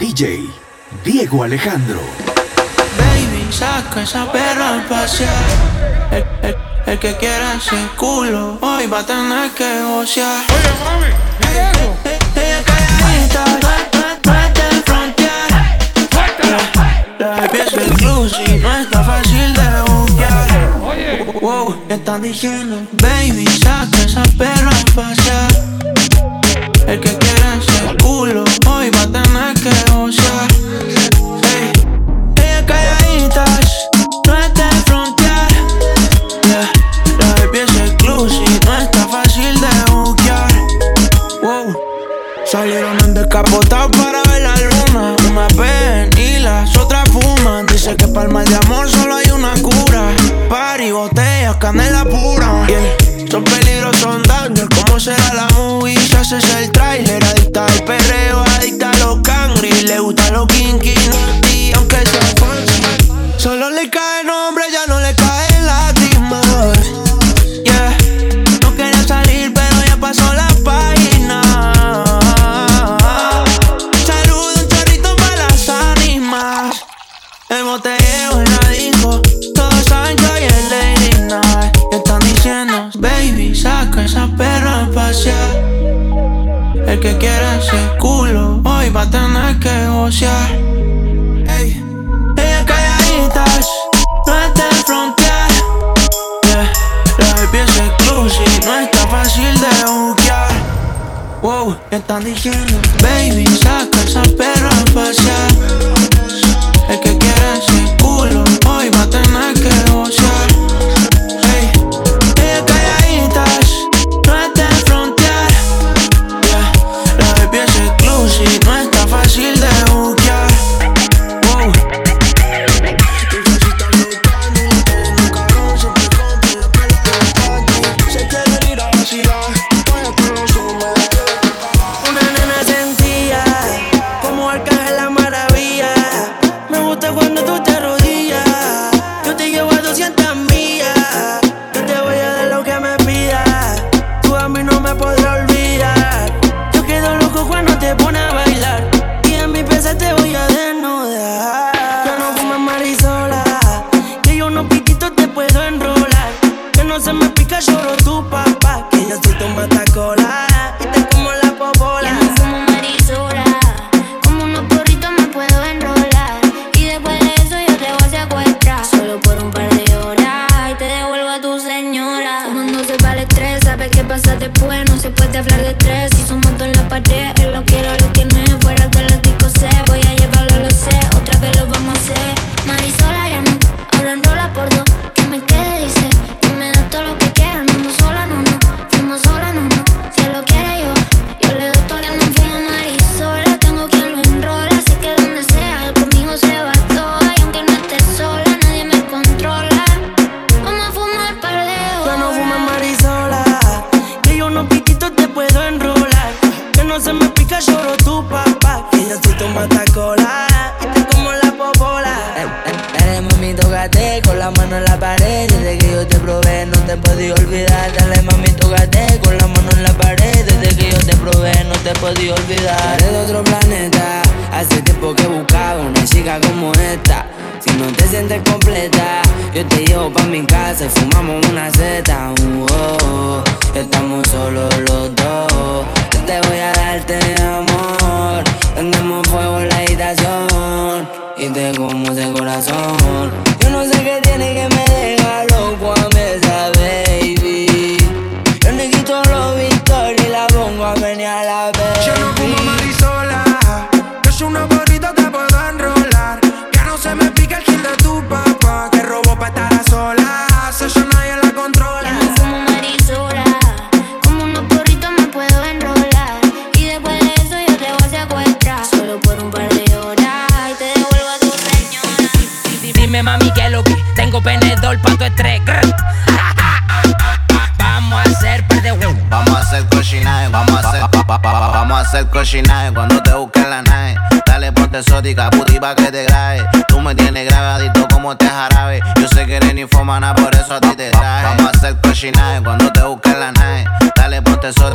DJ Diego Alejandro. Baby, saca esa perra al pasear. El, el, el, que quiera ese culo, hoy va a tener que gocear. Oye, mami, Diego. Ella calladita, no, no, te frontear. La pieza es cruci, no está fácil de buquear. Oye, wow, ¿qué están diciendo? Baby, saca esa perra al pasear. El que quiera ese culo, hoy va a tener que osa me podrá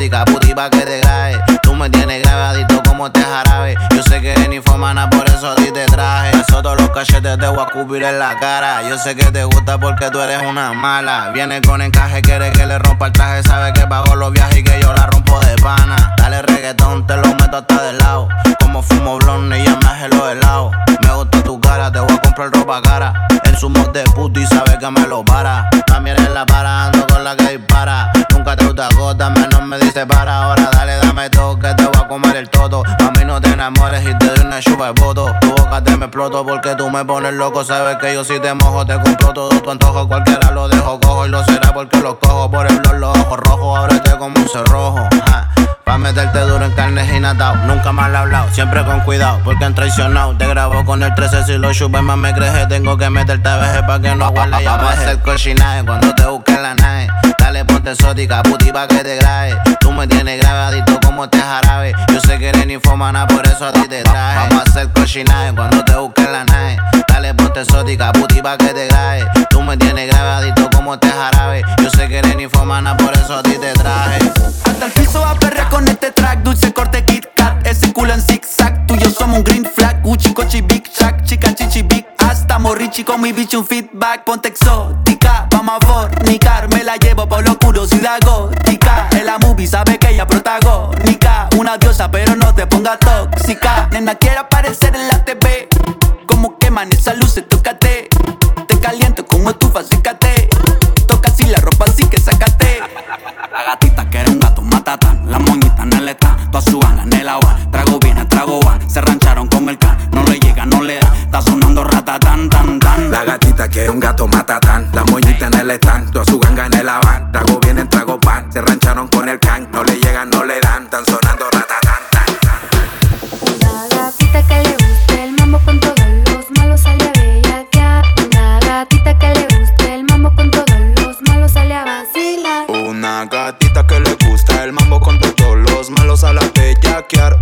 música, que te grabe. Tú me tienes grabadito como te jarabe. Yo sé que eres infomana, por eso a ti te traje. Eso todos los cachetes te voy a cubrir en la cara. Yo sé que te gusta porque tú eres una mala. Viene con encaje, quiere que le rompa el traje. Sabe que pago los viajes y que yo la rompo de pana. Dale reggaetón, te lo meto hasta de lado. Como fumo blonde y ya me hace los helados. Me gusta tu cara, te voy a cara. En su mod de puto y sabe que me lo para. También en la para, ando con la que dispara. Nunca te gusta gota, menos me dice para. Ahora dale, dame todo, que te voy a comer el toto. A mí no te enamores y te doy una chupa de voto. Tu boca te me exploto porque tú me pones loco. Sabes que yo si te mojo, te compro todo tu antojo. Cualquiera lo dejo cojo y lo será porque lo cojo. Por el los ojos rojos, ábrete como un cerrojo. Pa' meterte duro en carne y natao. Nunca he hablado, siempre con cuidado, porque han traicionado. Te grabo con el 13 si lo chupes más me creje. Tengo que meterte a veces pa' que no aguante ya Vamos a hacer cochinaje cuando te busques la nave. Dale, ponte exótica, puti pa' que te grabe. Tú me tienes grabadito como te jarabe. Yo sé que eres fomana, por eso a ti te traje. Vamos a hacer cochinaje cuando te busques la nave. Dale, ponte exótica, puti pa' que te grabe. Tú me tienes grabadito como te jarabe. Yo sé que eres fomana, por eso a ti te traje. Hasta el piso va a perrear con este track, dulce corte Kit Kat, ese culo en zigzag. Tú y yo somos un green flag, Gucci, Cochi, Big Shack, chica, chichi, Big hasta Morrichi con mi bicho un feedback, ponte exótica, vamos a fornicar, me la llevo por lo curiosidad gótica. En la movie sabe que ella protagónica, una diosa pero no te ponga tóxica. Nena quiere aparecer en la bellaquear.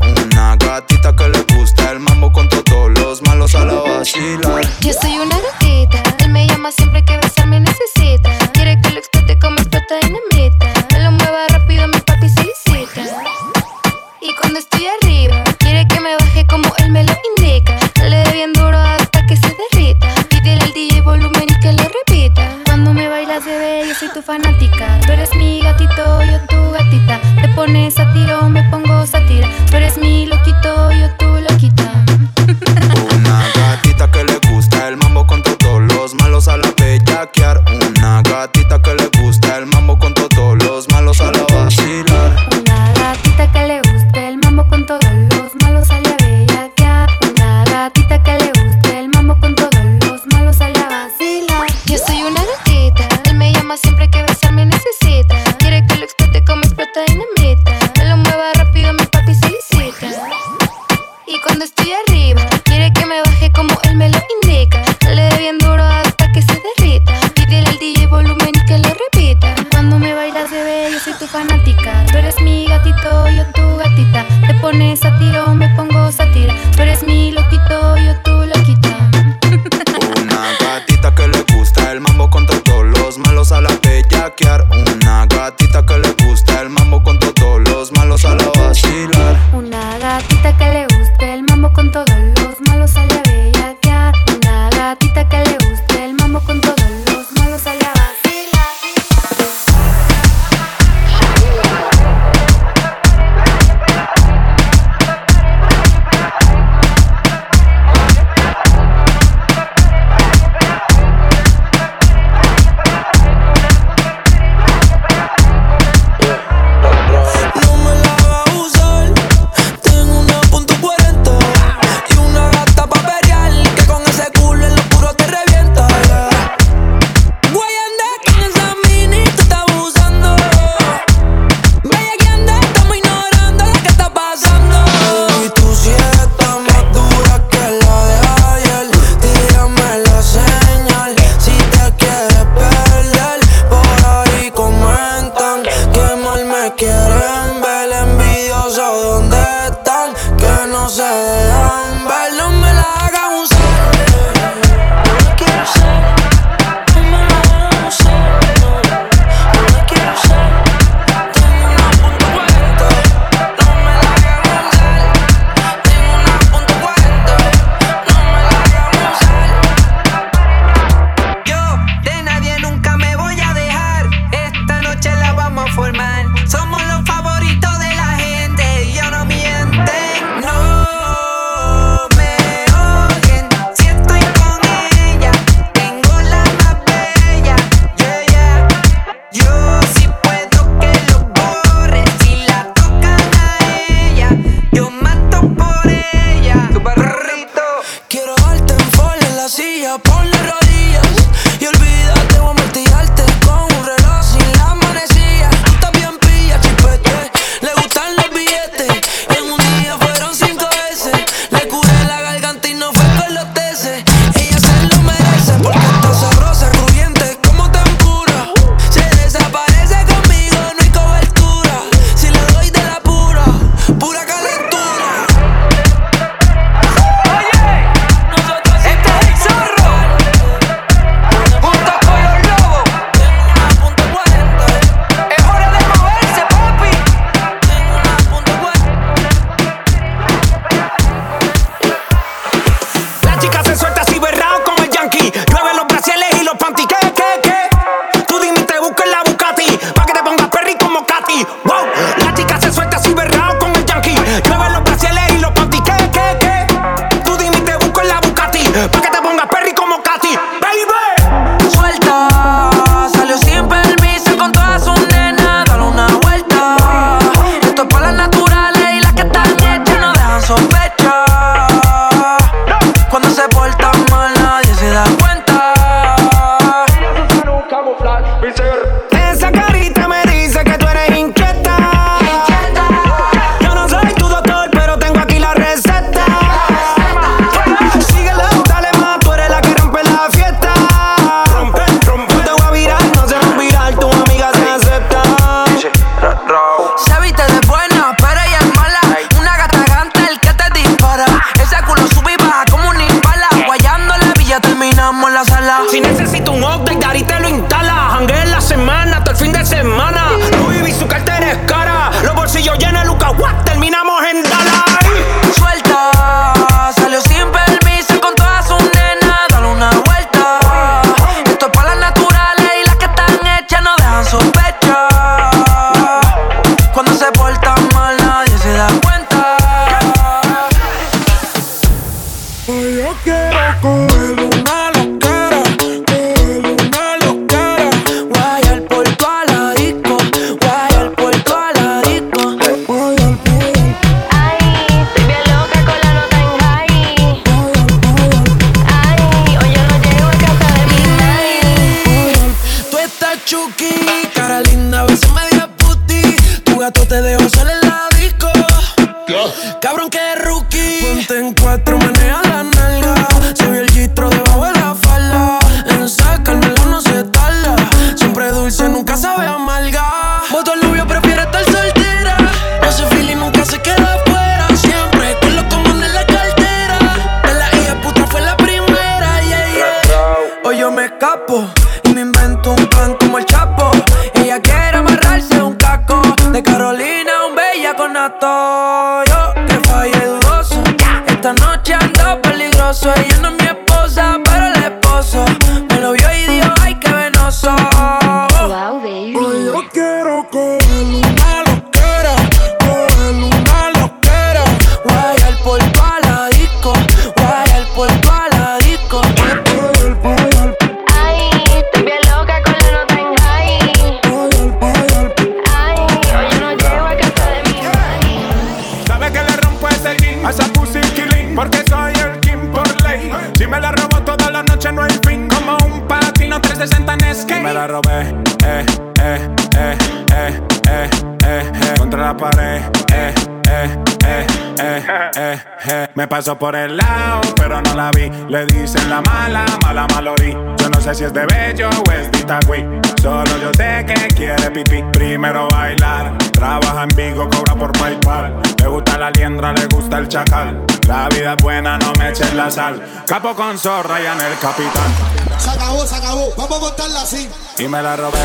En Vigo, cobra por PayPal. Le gusta la liendra, le gusta el chacal. La vida es buena, no me echen la sal. Capo con zorra y en el capitán. Se acabó, se acabó. Vamos a contarla así. Y me la robé,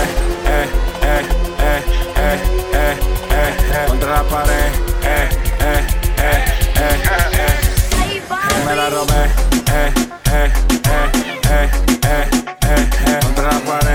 eh, eh, eh, eh, eh, eh, eh, contra la pared, eh, eh, eh, eh, eh me la robé, eh, eh, eh, eh, eh, eh, eh, contra la pared,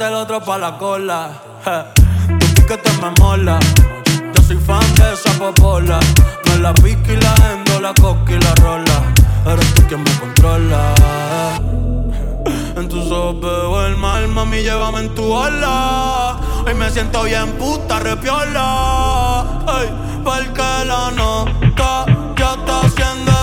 el otro pa' la cola. Je. Tú que te me mola. Yo soy fan de esa popola. Me la pica y la endo, la coca y la rola. Eres tú quien me controla. En tus ojos veo el mal, mami, llévame en tu ola. Hoy me siento bien puta, repiola. Ay, porque la nota ya está haciendo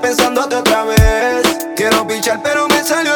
pensándote otra vez. Quiero pichar, pero me salió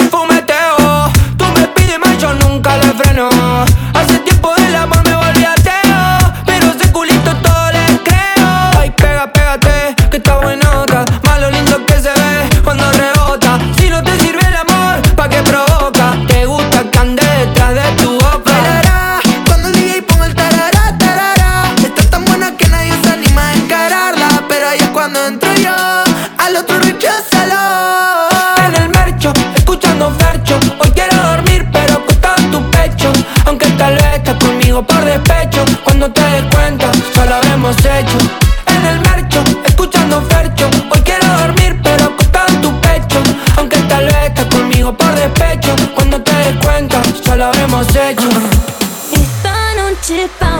실패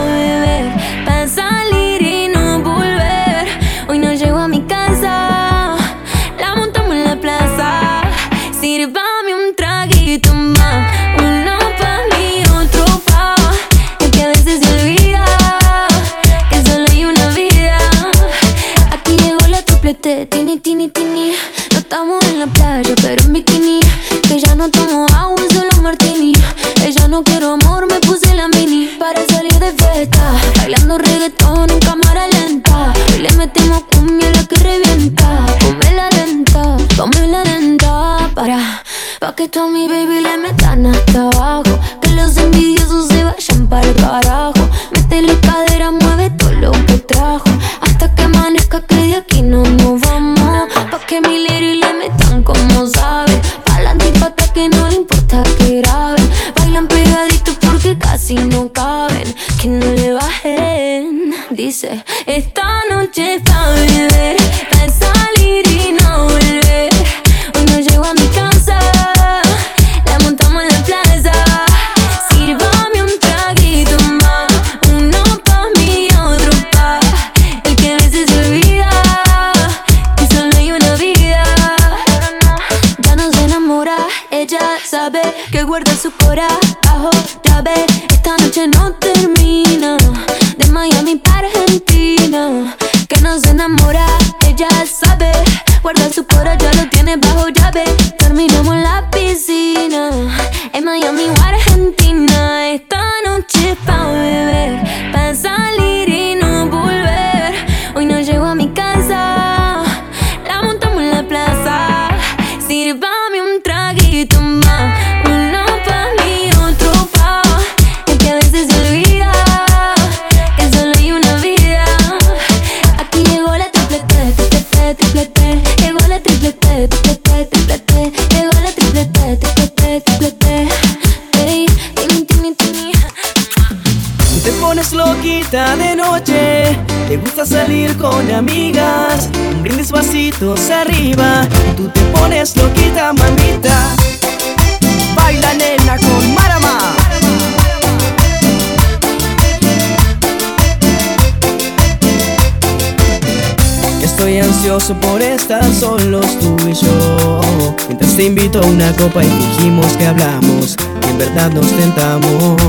ansioso por estar solos tú y yo. Mientras te invito a una copa y dijimos que hablamos Y en verdad nos tentamos.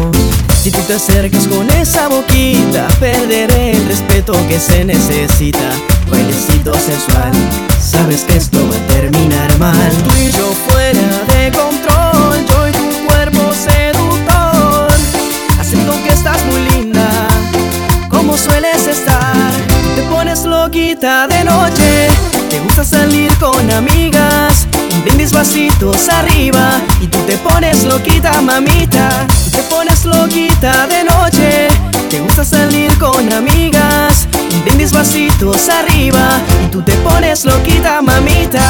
Si tú te acercas con esa boquita Perderé el respeto que se necesita. Bailecito sensual Sabes que esto va a terminar mal. Tú y yo fuera de de noche, te gusta salir con amigas, un brindis vasitos arriba y tú te pones loquita mamita, te pones loquita de noche, te gusta salir con amigas, un brindis vasitos arriba y tú te pones loquita mamita.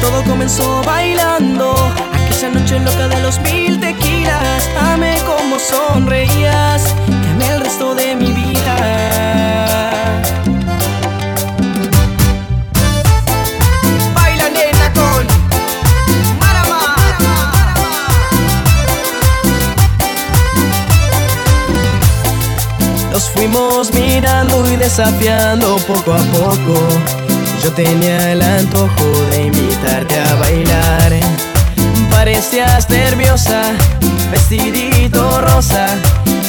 Todo comenzó bailando Aquella noche loca de los mil tequilas. Amé como sonreías Te el resto de mi vida. Baila nena con Marama. Nos fuimos mirando y desafiando poco a poco. Yo tenía el antojo de invitarte a bailar. Parecías nerviosa, vestidito rosa.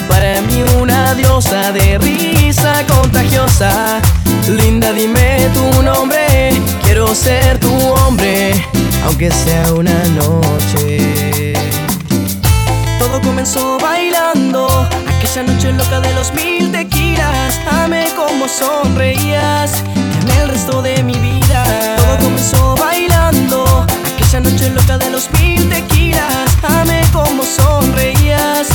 Para mí una diosa de risa contagiosa. Linda, dime tu nombre. Quiero ser tu hombre, aunque sea una noche. Todo comenzó bailando. Aquella noche loca de los mil tequilas. Amé como sonreías el resto de mi vida. Todo comenzó bailando. Aquella noche loca de los mil tequilas. Amé como sonreías.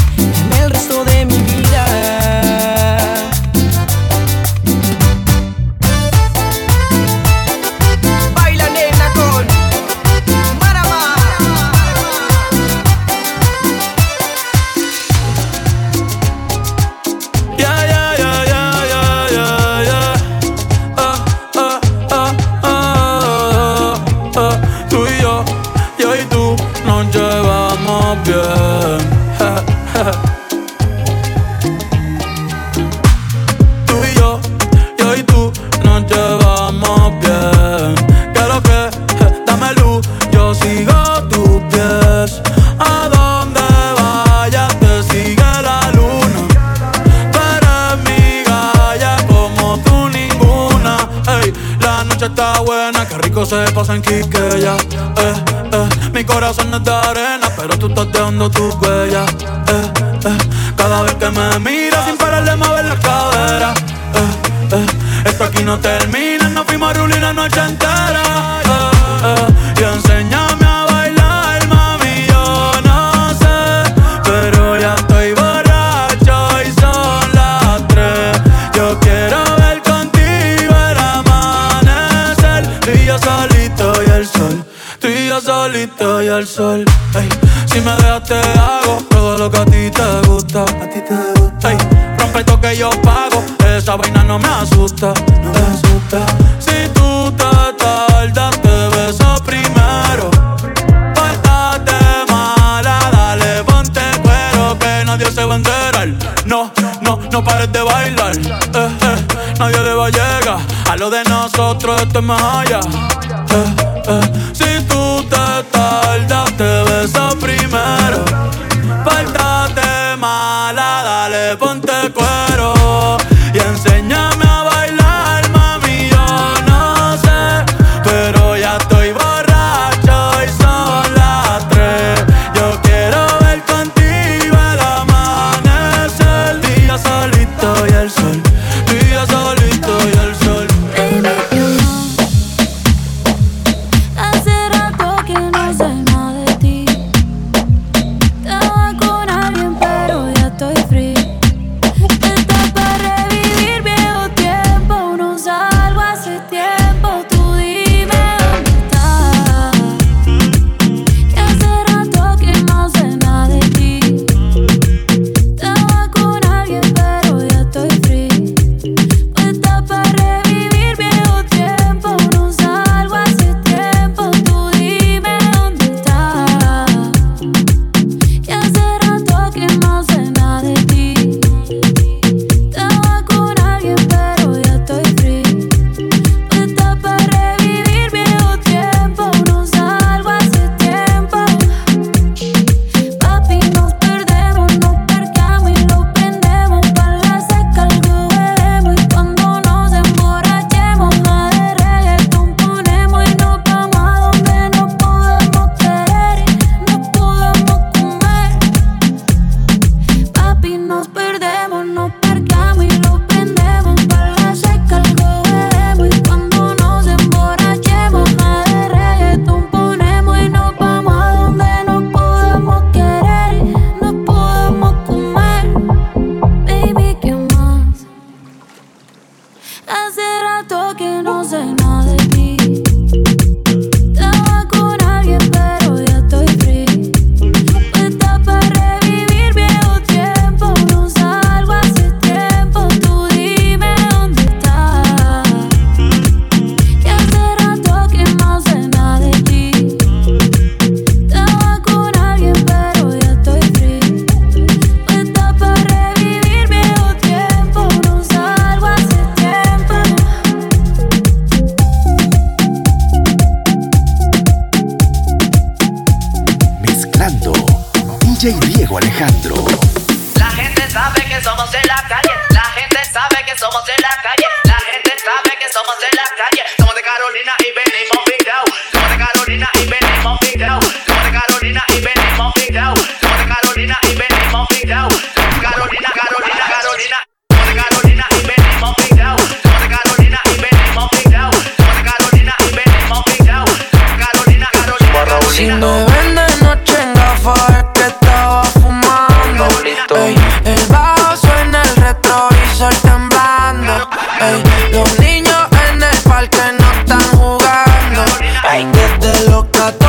Ey, desde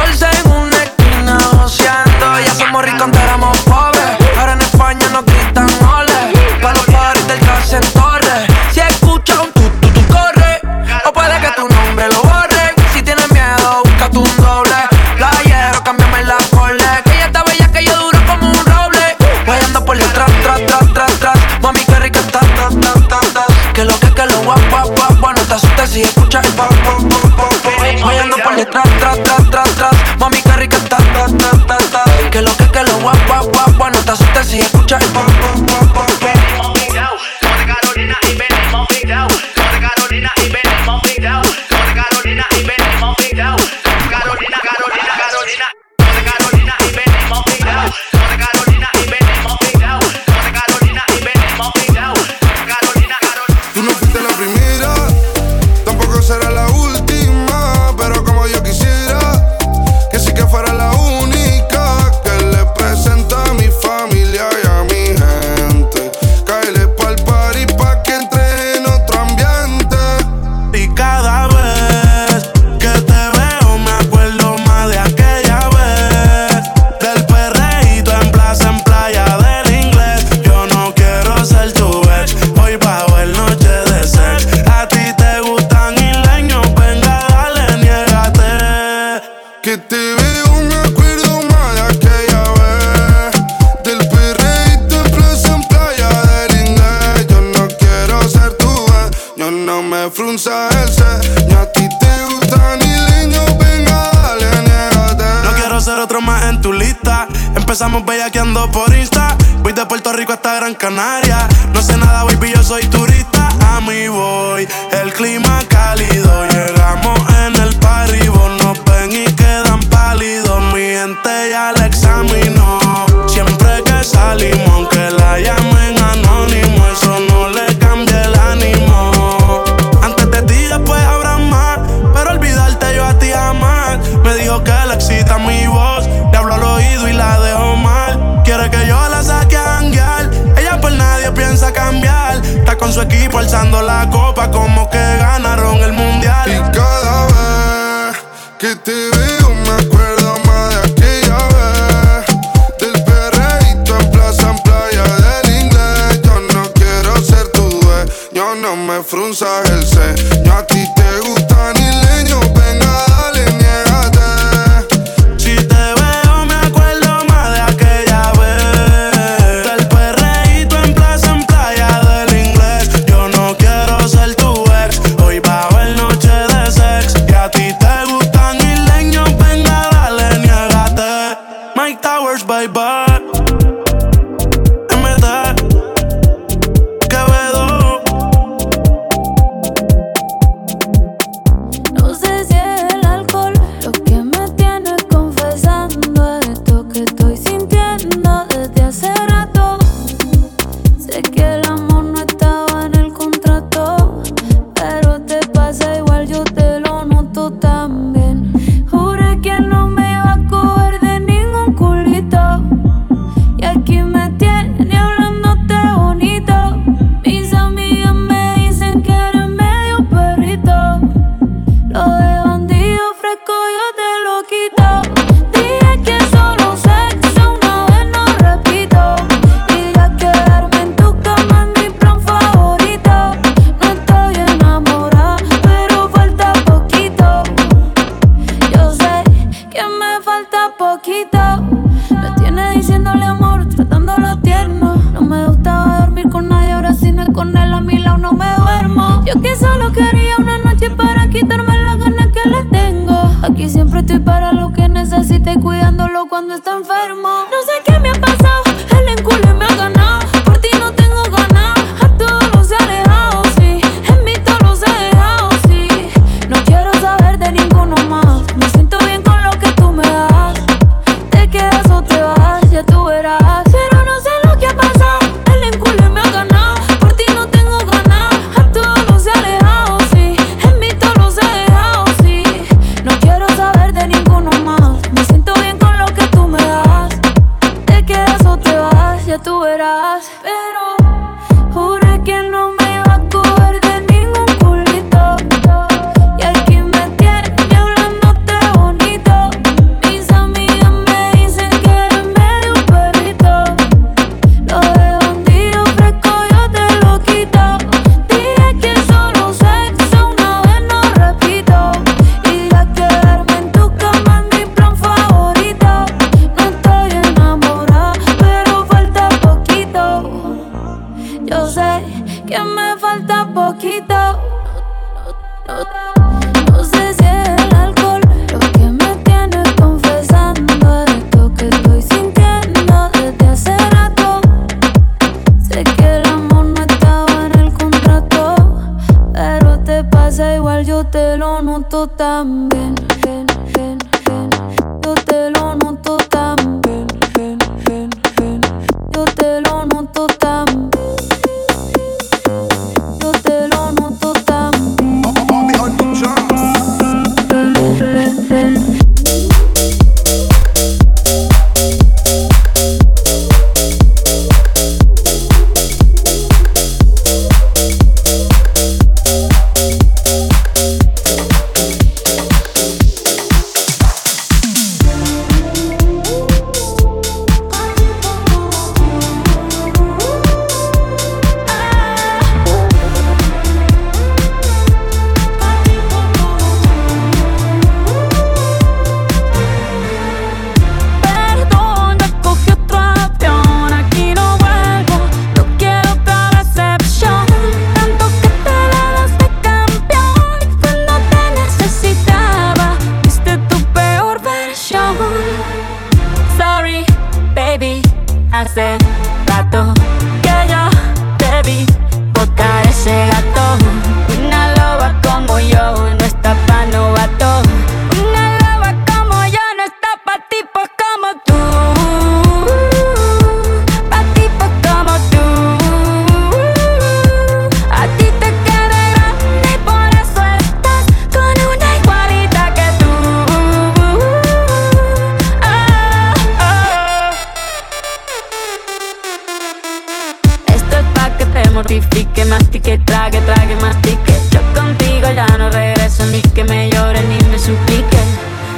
mortifique, mastique, trague, trague, mastique. Yo contigo ya no regreso ni que me llore ni me suplique.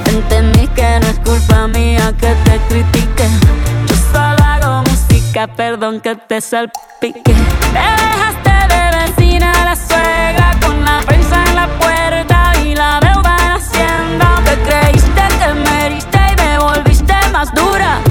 Entendí que no es culpa mía que te critique. Yo solo hago música, perdón que te salpique. Te dejaste de vecina la suegra con la prensa en la puerta y la deuda en hacienda. Te creíste que me heriste y me volviste más dura.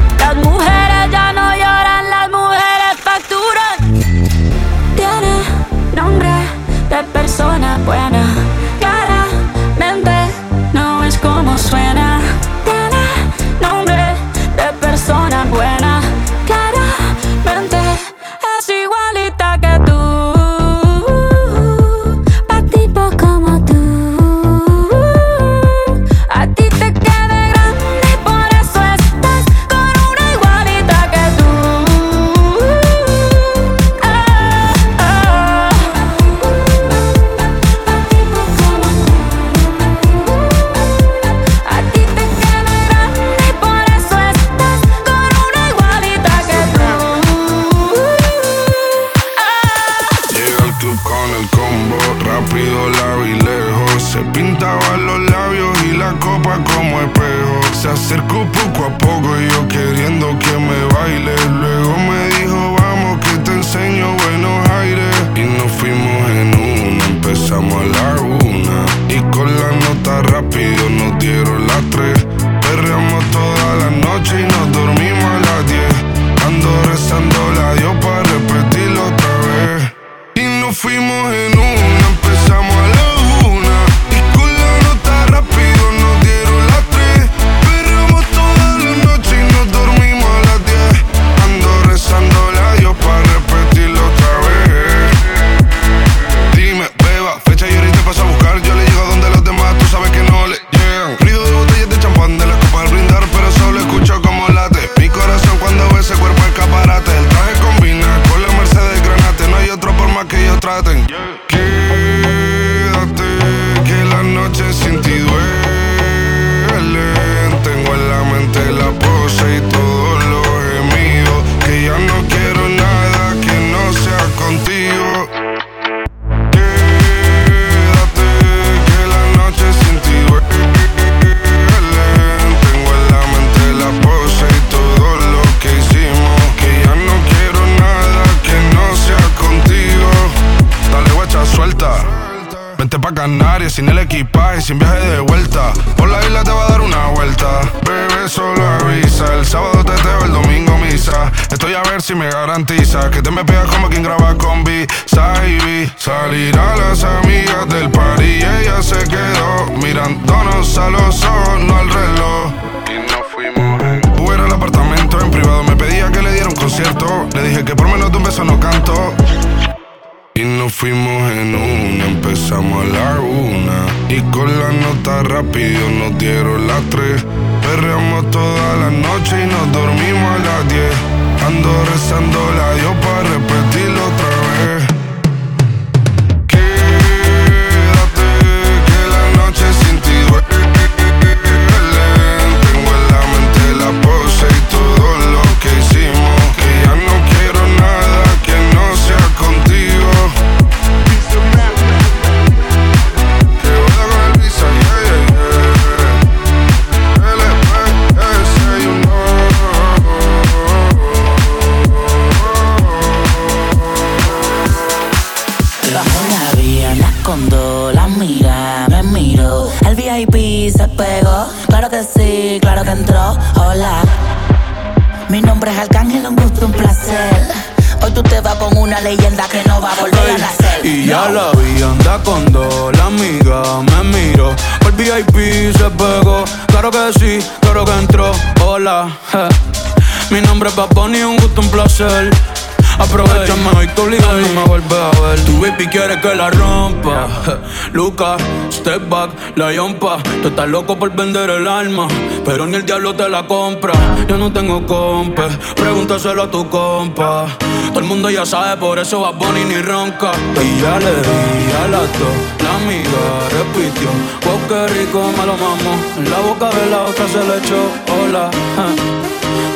Lucas, step back, la yompa. Tú estás loco por vender el alma, pero ni el diablo te la compra. Yo no tengo compa, pregúntaselo a tu compa. Todo el mundo ya sabe, por eso va Bunny ni ronca. Y ya le di a las dos, la amiga repitió. Wow, qué rico me lo mamo. En la boca de la otra se le echó. Hola,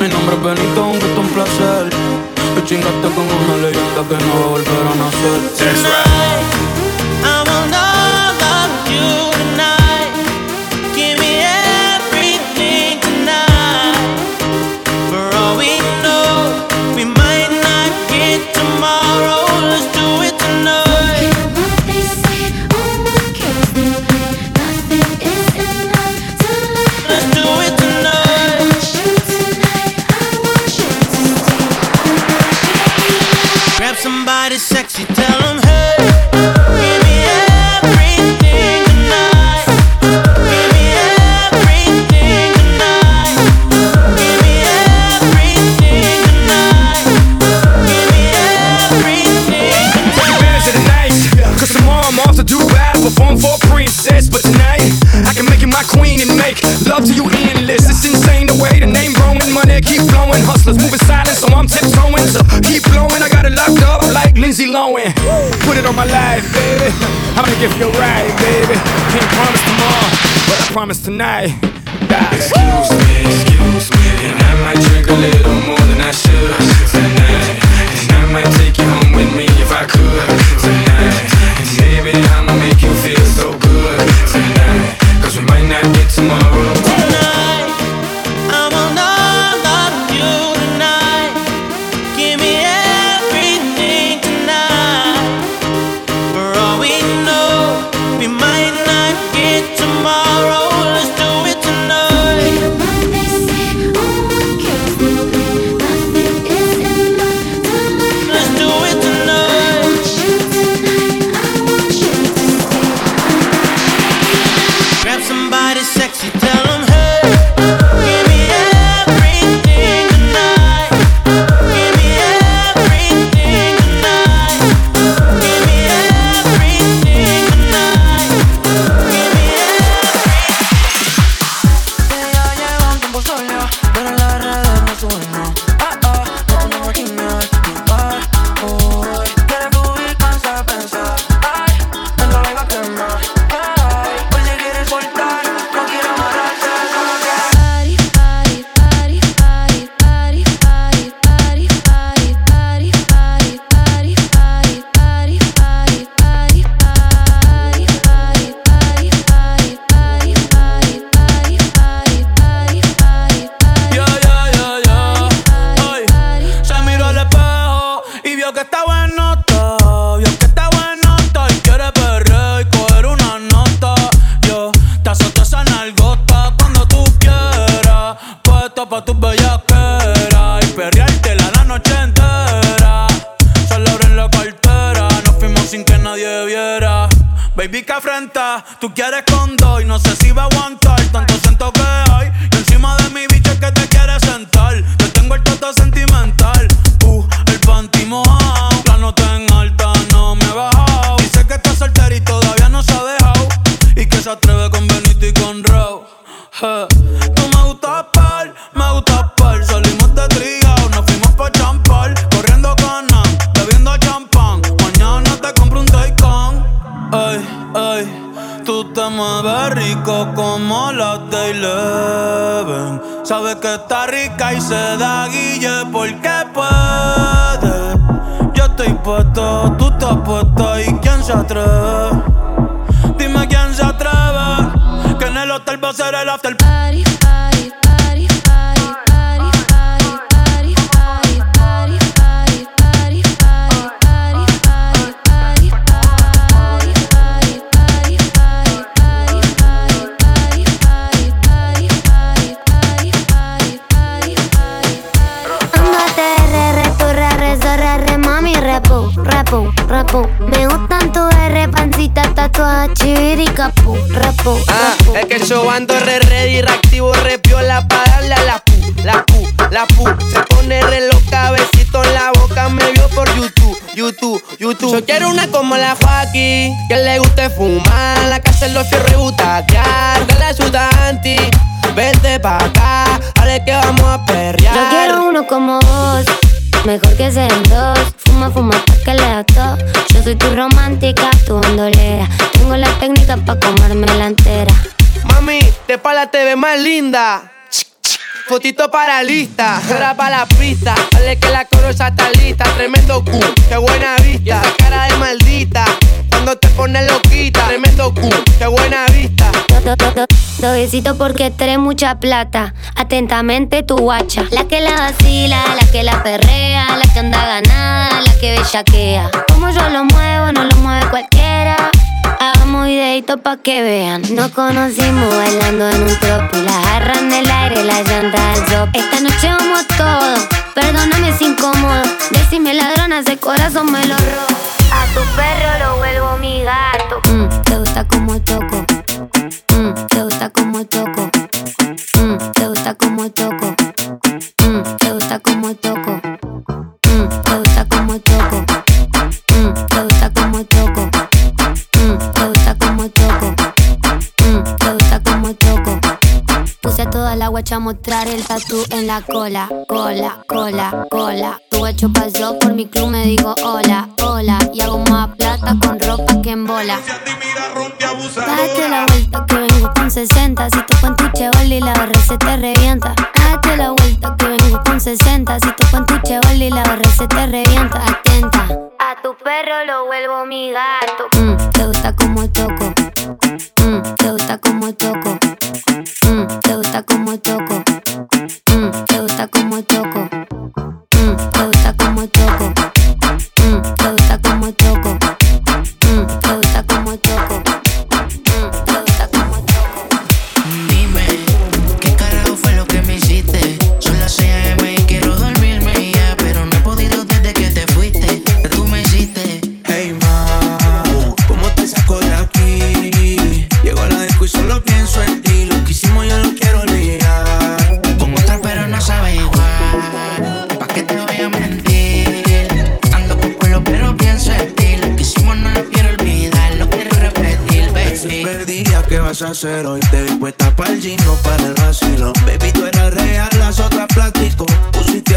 mi nombre es Benito, un gusto, un placer. Me chingaste con una leyenda que no volverá a nacer. I'm give you a ride, baby. Can't promise tomorrow, but I promise tonight. Excuse me, excuse me, and I might drink a little more than I should tonight. And I might take you home with me if I could romántica, tu bandolera. Tengo la técnica pa' comérmela entera. Mami, de pala te ves más linda. Fotito para lista, ahora para la pista. Dale que la coro ya está lista. Tremendo cu, qué buena vista. Esa cara de maldita, cuando te pones loquita. Tremendo cu, qué buena vista. Besito porque trae mucha plata. Atentamente tu guacha. La que la vacila, la que la perrea, la que anda ganada, la que bellaquea. Como yo lo muevo, no lo mueve cualquiera. Hagamos videito pa' que vean. Nos conocimos bailando en un tropi. La jarra en el aire, la llanta al drop. Esta noche vamos a todo. Perdóname si incómodo. Decime ladrona, ese corazón me lo robo. A tu perro lo vuelvo mi gato. Mm, te gusta como toco. Mm, te gusta como toco. Mm, te gusta como toco. Mm, te gusta como toco. Puse toda la guacha a mostrar el tatu en la cola, cola, cola, cola. Tu guacho pasó por mi club, me dijo hola, hola. Y hago más plata con ropa que en bola. Date la vuelta que vengo con 60. Si te cuento y la barra se te revienta. Date la vuelta que vengo con 60. Si te cuento y la barra se te revienta. Atenta. A tu perro lo vuelvo mi gato. Mm, te gusta como toco. Mm, te gusta como toco. Mm, te gusta como toco. Mm, te gusta como toco. Perdía, ¿qué vas a hacer hoy? Te vi puesta para el gym, no para el vacilo. Baby, tú eras real, las otras plástico. Pusiste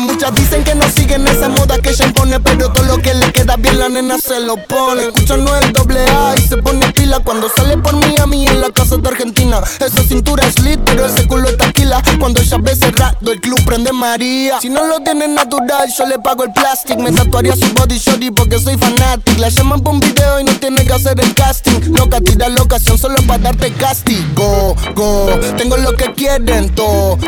Muchas dicen que no siguen esa moda que ella impone, pero todo lo que le queda bien la nena se lo pone. Escuchan no el doble A y se pone pila cuando sale por Miami en la casa de Argentina. Esa cintura es lit, pero ese culo es taquila. Cuando ella el club prende María. Si no lo tienes natural, yo le pago el plastic. Me tatuaría su body shorty porque soy fanatic. La llaman por un video y no tiene que hacer el casting. Loca, tira la ocasión solo para darte castigo. Go, tengo lo que quieren todo.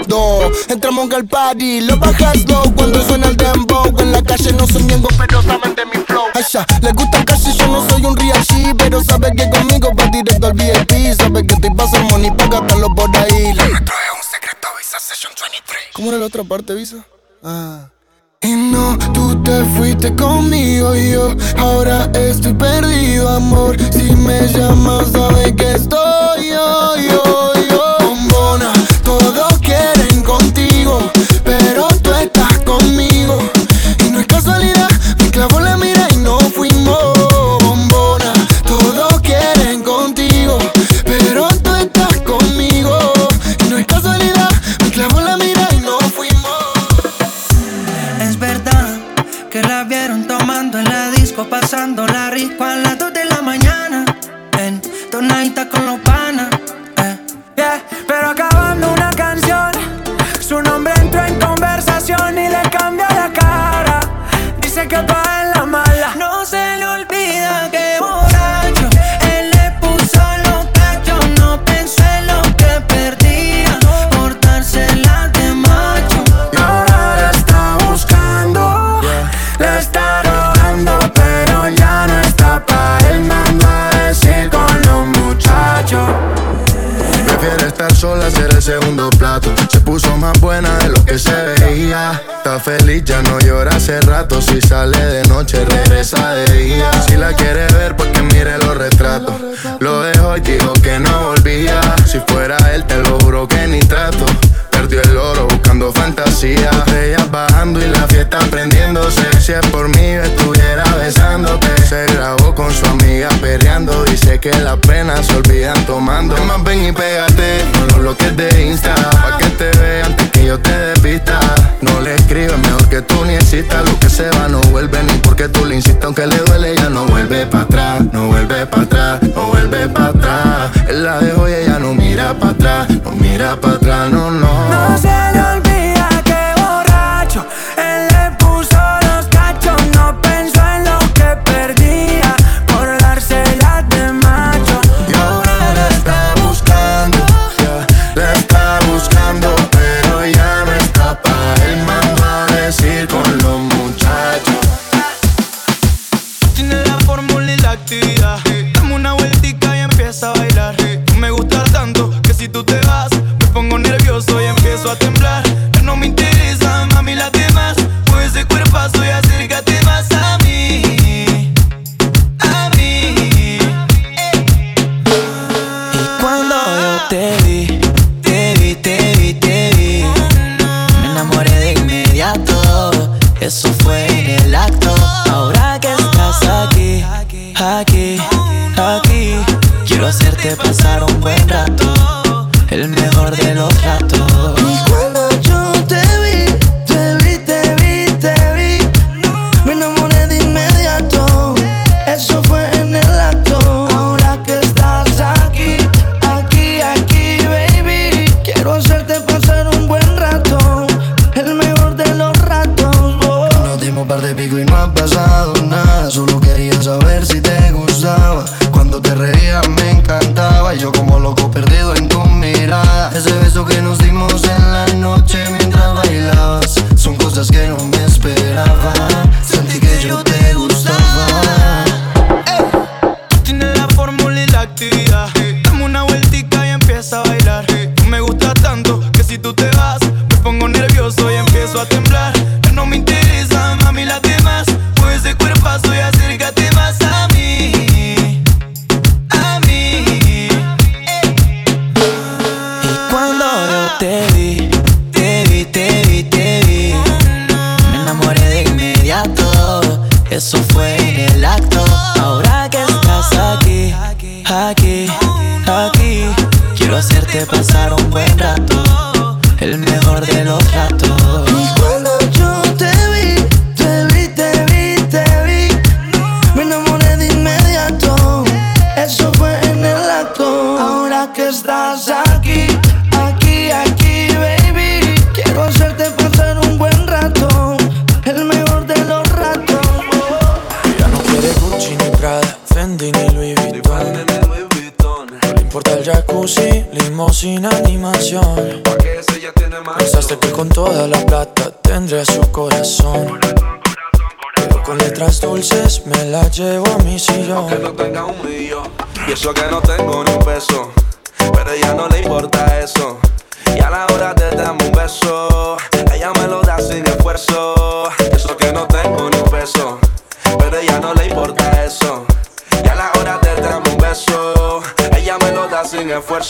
Entramos al party, lo bajas low cuando suena el dembow. En la calle no soy miengo, pero saben de mi flow. Ella le gusta casi, yo no soy un real G, pero sabe que conmigo va directo al VIP. Sabe que te pasa el money, págatelo por ahí. ¿Cómo era la otra parte, Visa? Ah. Y no, tú te fuiste conmigo y yo ahora estoy perdido, amor. Si me llamas, sabes que estoy yo, yo.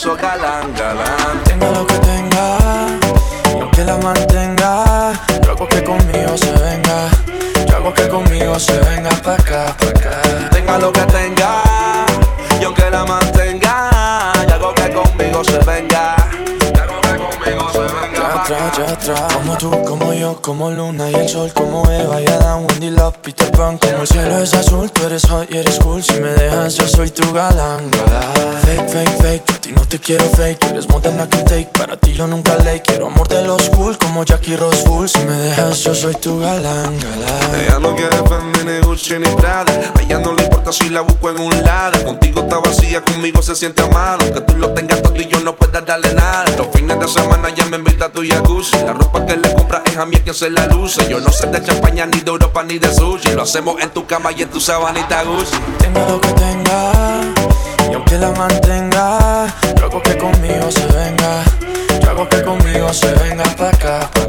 oso soy tu galán, galán. Ella no quiere Fendi, ni Gucci, ni Prada. A ella no le importa si la busco en un lado. Contigo está vacía, conmigo se siente amado. Que tú lo tengas todo y yo no pueda darle nada. Los fines de semana ya me invita a tu jacuzzi. La ropa que le compras es a mí quien se la luce. Yo no sé de champaña, ni de Europa, ni de sushi. Lo hacemos en tu cama y en tu sabanita Gucci. Tenga lo que tenga, y aunque la mantenga, yo que conmigo se venga. Yo hago que conmigo se venga para acá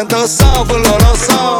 siento sabroso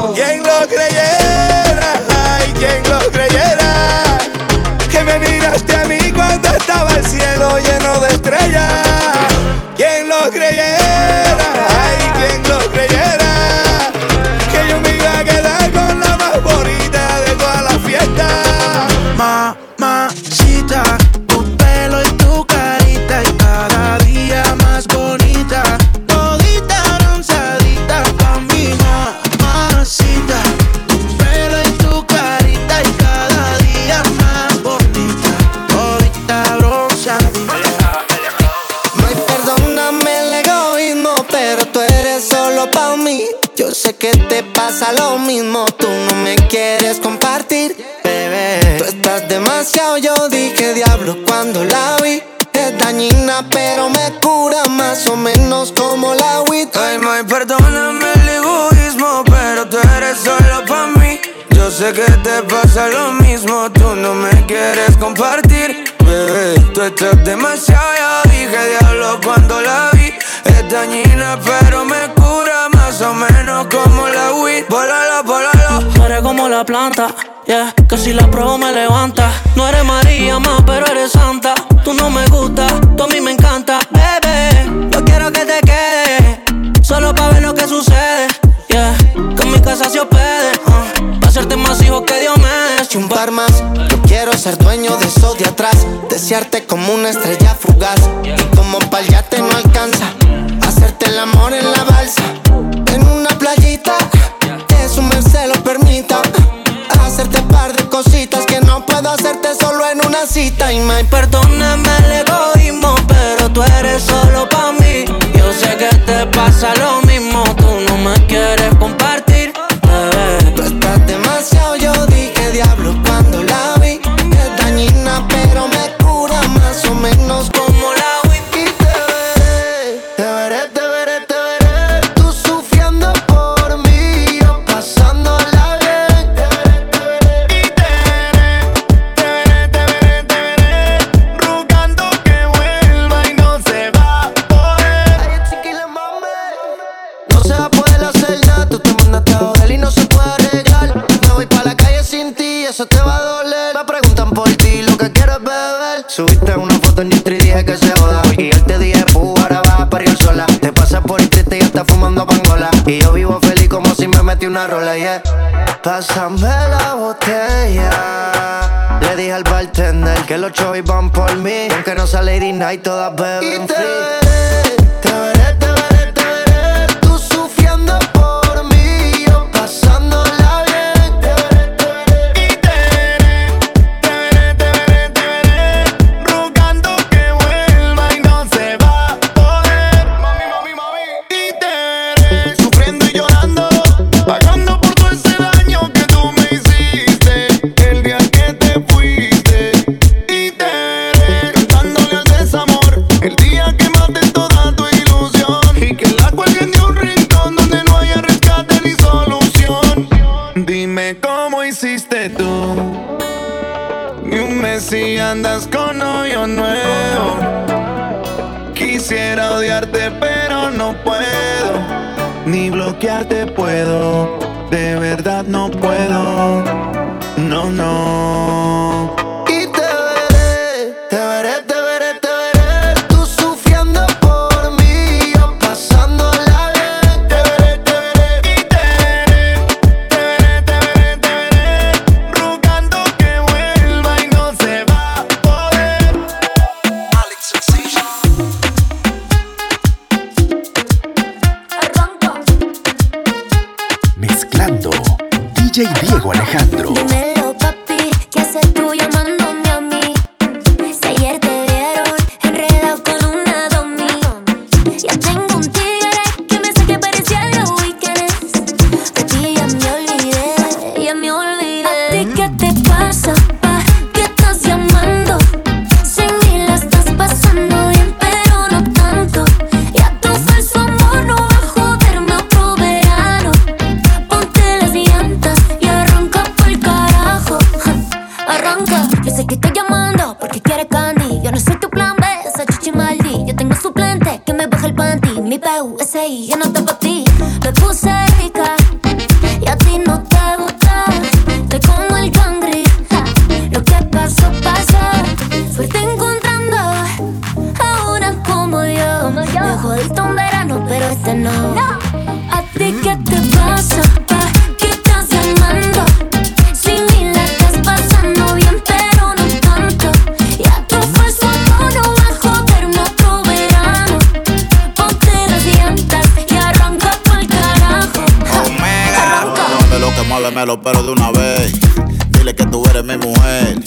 la planta. Yeah, que si la pruebo me levanta. No eres María, más, pero eres santa. Tú no me gustas, tú a mí me encanta. Bebé, yo quiero que te quedes. Solo para ver lo que sucede. Yeah, que en mi casa se hospede. Uh, pa' hacerte más hijos que Dios me des. un más, yo quiero ser dueño de eso de atrás. Desearte como una estrella fugaz Y yo vivo feliz como si me metí una rola, yeah. Pásame la botella. Le dije al bartender que los chovis van por mí. Aunque no sea Lady Night, todas beben y free. andas con hoyo nuevo. Quisiera odiarte, pero no puedo. Ni bloquearte puedo. De verdad no puedo. No, no. pero de una vez. Dile que tú eres mi mujer,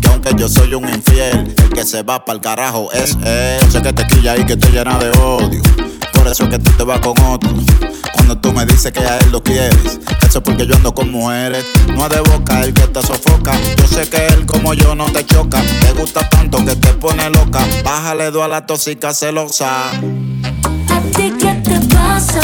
que aunque yo soy un infiel, el que se va pa'l carajo es él. Yo Sé que te quilla y que te llena de odio, por eso es que tú te vas con otro. Cuando tú me dices que a él lo quieres, eso es porque yo ando con mujeres. No es de boca el que te sofoca, yo sé que él como yo no te choca. Te gusta tanto que te pone loca, bájale dos a la tóxica celosa. ¿A ti qué te pasa?